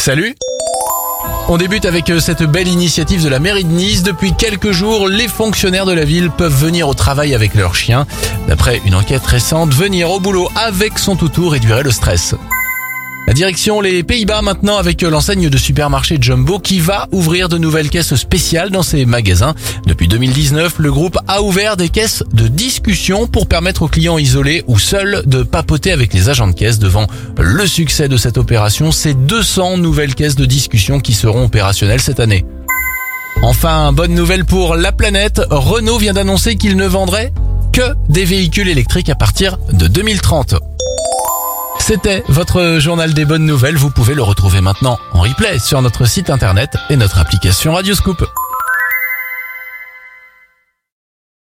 Salut on débute avec euh, cette belle initiative de la mairie de Nice. Depuis quelques jours, les fonctionnaires de la ville peuvent venir au travail avec leurs chiens. D'après une enquête récente, venir au boulot avec son toutou réduirait le stress. La direction les Pays-Bas maintenant avec l'enseigne de supermarché Jumbo qui va ouvrir de nouvelles caisses spéciales dans ses magasins. Depuis 2019, le groupe a ouvert des caisses de discussion pour permettre aux clients isolés ou seuls de papoter avec les agents de caisse devant le succès de cette opération. C'est 200 nouvelles caisses de discussion qui seront opérationnelles cette année. Enfin, bonne nouvelle pour la planète, Renault vient d'annoncer qu'il ne vendrait que des véhicules électriques à partir de 2030. C'était votre journal des bonnes nouvelles. Vous pouvez le retrouver maintenant en replay sur notre site internet et notre application Radioscoop.